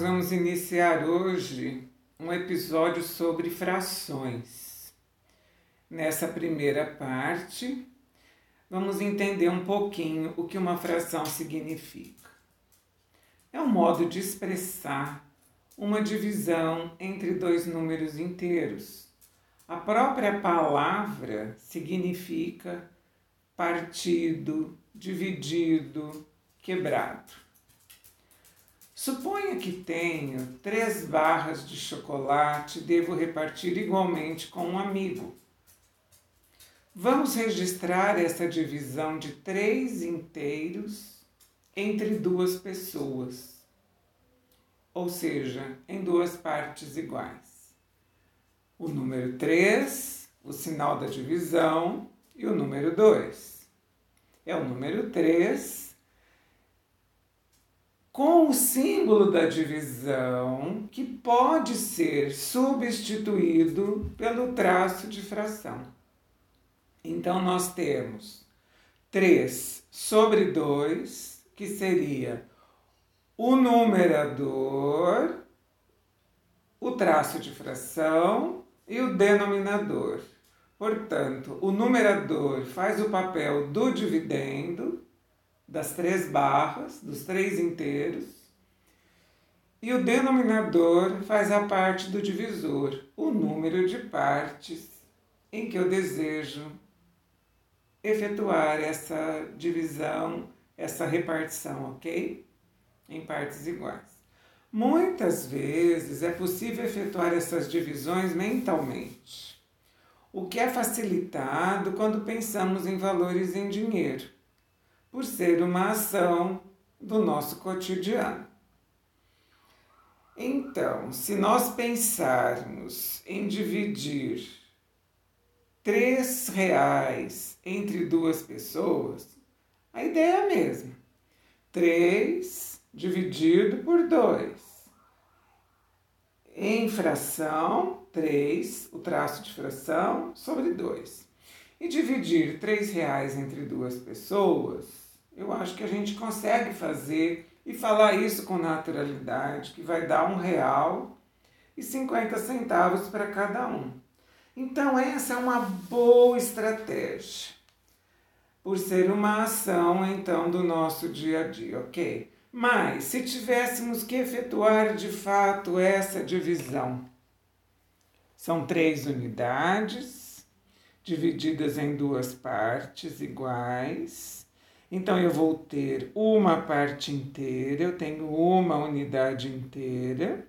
nós vamos iniciar hoje um episódio sobre frações. Nessa primeira parte, vamos entender um pouquinho o que uma fração significa. É um modo de expressar uma divisão entre dois números inteiros. A própria palavra significa partido, dividido, quebrado. Suponha que tenho três barras de chocolate e devo repartir igualmente com um amigo. Vamos registrar essa divisão de três inteiros entre duas pessoas, ou seja, em duas partes iguais. O número 3, o sinal da divisão, e o número 2. É o número 3 com o símbolo da divisão que pode ser substituído pelo traço de fração. Então, nós temos 3 sobre 2, que seria o numerador, o traço de fração e o denominador. Portanto, o numerador faz o papel do dividendo das três barras, dos três inteiros, e o denominador faz a parte do divisor, o número de partes em que eu desejo efetuar essa divisão, essa repartição, ok? Em partes iguais. Muitas vezes é possível efetuar essas divisões mentalmente, o que é facilitado quando pensamos em valores em dinheiro por ser uma ação do nosso cotidiano. Então, se nós pensarmos em dividir três reais entre duas pessoas, a ideia é a mesma. Três dividido por dois. Em fração, três, o traço de fração, sobre dois. E dividir três reais entre duas pessoas eu acho que a gente consegue fazer e falar isso com naturalidade, que vai dar um real e 50 centavos para cada um. Então, essa é uma boa estratégia, por ser uma ação, então, do nosso dia a dia, ok? Mas, se tivéssemos que efetuar de fato essa divisão, são três unidades, divididas em duas partes iguais, então eu vou ter uma parte inteira, eu tenho uma unidade inteira.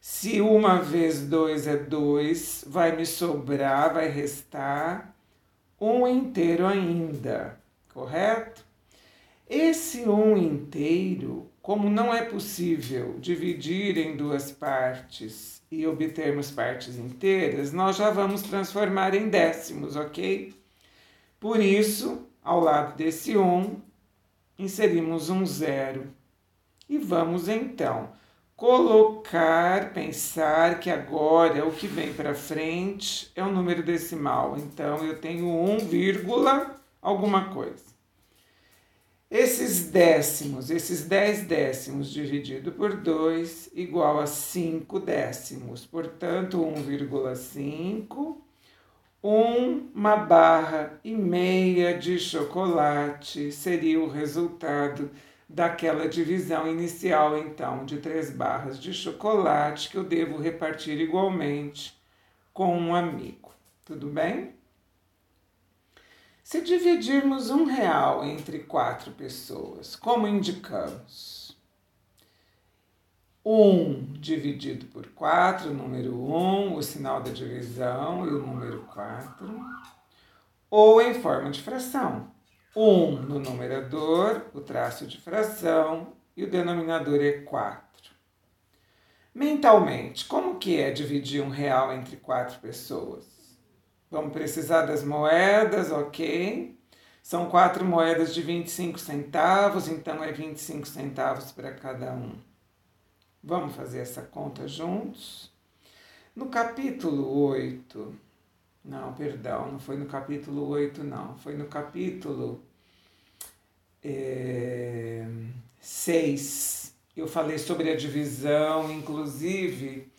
Se uma vezes dois é dois, vai me sobrar, vai restar um inteiro ainda, correto? Esse um inteiro, como não é possível dividir em duas partes e obtermos partes inteiras, nós já vamos transformar em décimos, ok? Por isso, ao lado desse 1, um, inserimos um zero. E vamos então colocar, pensar que agora o que vem para frente é o um número decimal. Então eu tenho 1, vírgula alguma coisa. Esses décimos, esses 10 décimos dividido por 2 igual a 5 décimos. Portanto, 1,5 uma barra e meia de chocolate seria o resultado daquela divisão inicial, então, de três barras de chocolate que eu devo repartir igualmente com um amigo. Tudo bem? Se dividirmos um real entre quatro pessoas, como indicamos? 1 dividido por 4, o número 1, o sinal da divisão e o número 4, ou em forma de fração. 1 no numerador, o traço de fração, e o denominador é 4. Mentalmente, como que é dividir um real entre quatro pessoas? Vamos precisar das moedas, ok? São quatro moedas de 25 centavos, então é 25 centavos para cada um. Vamos fazer essa conta juntos? No capítulo 8, não, perdão, não foi no capítulo 8, não, foi no capítulo é, 6, Eu falei sobre a divisão, inclusive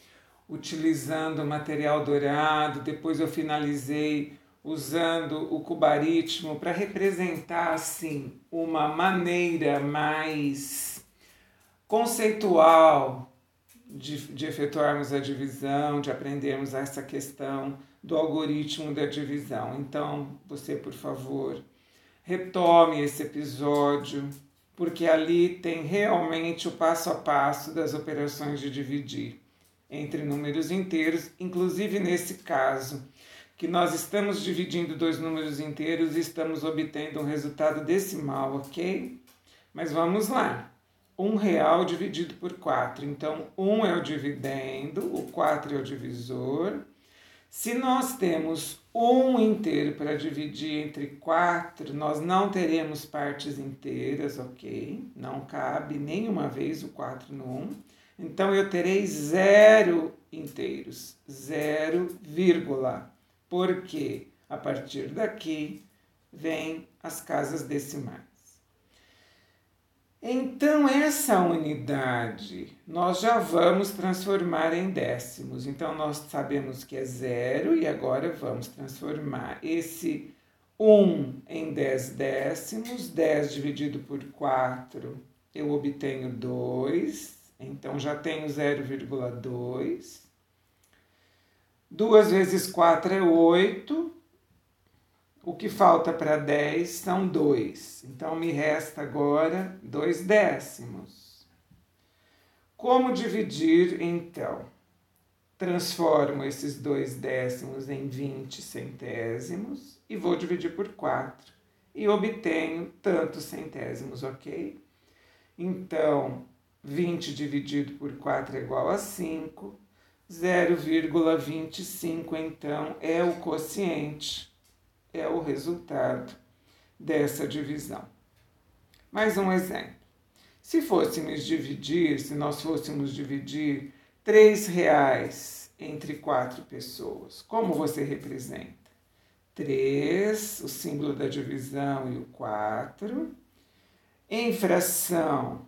utilizando material dourado, depois eu finalizei usando o cubaritmo para representar assim uma maneira mais conceitual de, de efetuarmos a divisão, de aprendermos essa questão do algoritmo da divisão. Então, você, por favor, retome esse episódio, porque ali tem realmente o passo a passo das operações de dividir entre números inteiros, inclusive nesse caso, que nós estamos dividindo dois números inteiros e estamos obtendo um resultado decimal, ok? Mas vamos lá. Um real dividido por 4. Então, um é o dividendo, o 4 é o divisor. Se nós temos um inteiro para dividir entre 4, nós não teremos partes inteiras, ok? Não cabe nenhuma vez o 4 no 1. Então, eu terei zero inteiros, zero vírgula porque a partir daqui vem as casas decimais. Então, essa unidade nós já vamos transformar em décimos. Então, nós sabemos que é zero e agora vamos transformar esse 1 em 10 décimos. 10 dividido por 4, eu obtenho 2. Então, já tenho 0,2. 2 vezes 4 é 8. O que falta para 10 são 2. Então, me resta agora 2 décimos. Como dividir, então? Transformo esses 2 décimos em 20 centésimos e vou dividir por 4. E obtenho tantos centésimos, ok? Então, 20 dividido por 4 é igual a 5. 0,25 então é o quociente, é o resultado dessa divisão. Mais um exemplo. Se fôssemos dividir, se nós fôssemos dividir três reais entre quatro pessoas, como você representa? 3, o símbolo da divisão e o 4. Em fração,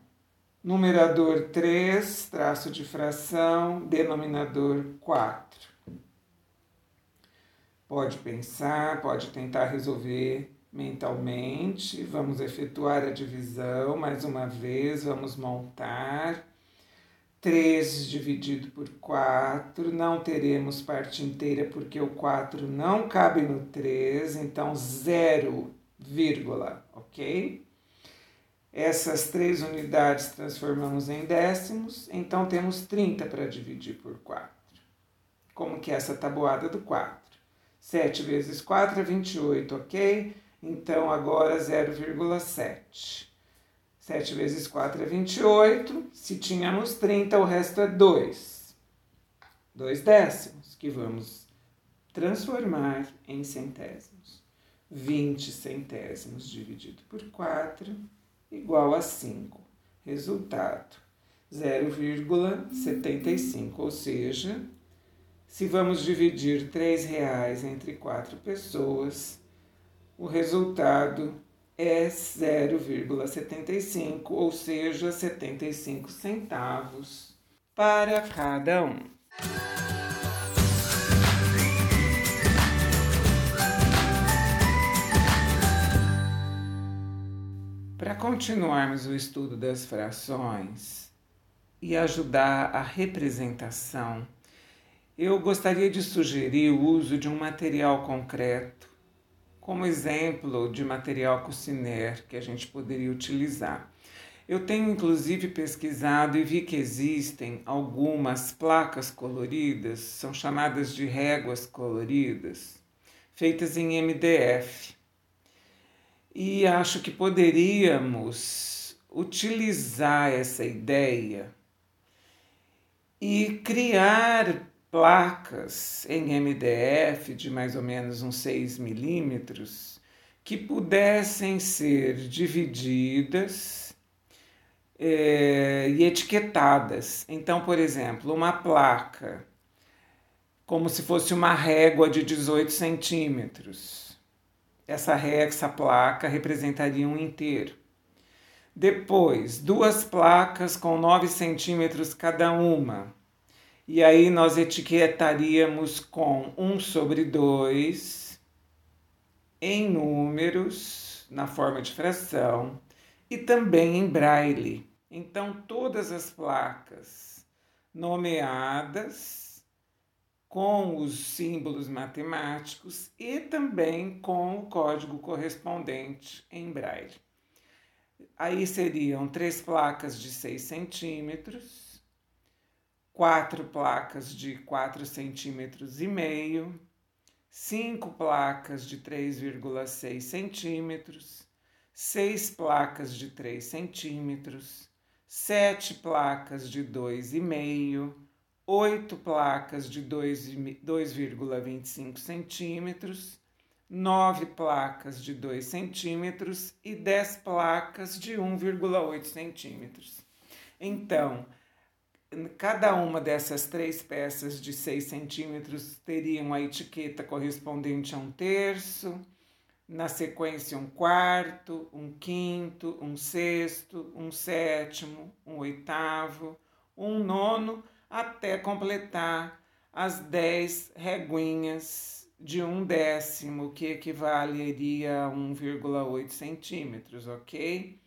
numerador 3, traço de fração, denominador 4. Pode pensar, pode tentar resolver mentalmente. Vamos efetuar a divisão mais uma vez, vamos montar. 3 dividido por 4, não teremos parte inteira porque o 4 não cabe no 3, então 0, vírgula, ok? Essas três unidades transformamos em décimos, então temos 30 para dividir por 4. Como que é essa tabuada do 4? 7 vezes 4 é 28, ok? Então agora 0,7. 7 vezes 4 é 28. Se tínhamos 30, o resto é 2. 2 décimos, que vamos transformar em centésimos. 20 centésimos dividido por 4 igual a 5. Resultado: 0,75, ou seja, se vamos dividir R$ reais entre quatro pessoas, o resultado é 0,75, ou seja, 75 centavos para cada um. Para continuarmos o estudo das frações e ajudar a representação, eu gostaria de sugerir o uso de um material concreto, como exemplo de material cociner que a gente poderia utilizar. Eu tenho inclusive pesquisado e vi que existem algumas placas coloridas, são chamadas de réguas coloridas, feitas em MDF e acho que poderíamos utilizar essa ideia e criar placas em MDF de mais ou menos uns 6 milímetros que pudessem ser divididas é, e etiquetadas. Então, por exemplo, uma placa como se fosse uma régua de 18 centímetros essa rexa placa representaria um inteiro. Depois, duas placas com 9 centímetros cada uma. E aí nós etiquetaríamos com 1 sobre 2 em números, na forma de fração, e também em braille. Então, todas as placas nomeadas com os símbolos matemáticos e também com o código correspondente em braille. Aí seriam três placas de 6 centímetros, quatro placas de 4 centímetros e meio, cinco placas de 3,6 centímetros, seis placas de 3 centímetros, sete placas de 2,5, oito placas de 2,25 centímetros, nove placas de 2 centímetros e 10 placas de 1,8 centímetros. Então, cada uma dessas três peças de 6 centímetros teriam a etiqueta correspondente a um terço, na sequência um quarto, um quinto, um sexto, um sétimo, um oitavo, um nono, até completar as dez reguinhas de um décimo, que equivaleria a 1,8 centímetros, ok?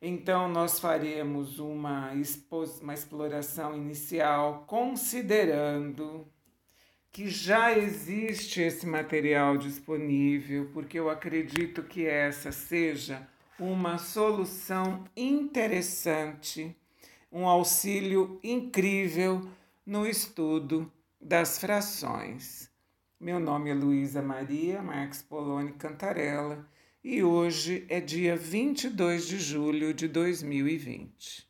Então, nós faremos uma, uma exploração inicial considerando que já existe esse material disponível, porque eu acredito que essa seja uma solução interessante, um auxílio incrível no estudo das frações. Meu nome é Luísa Maria Marques Poloni Cantarella e hoje é dia 22 de julho de 2020.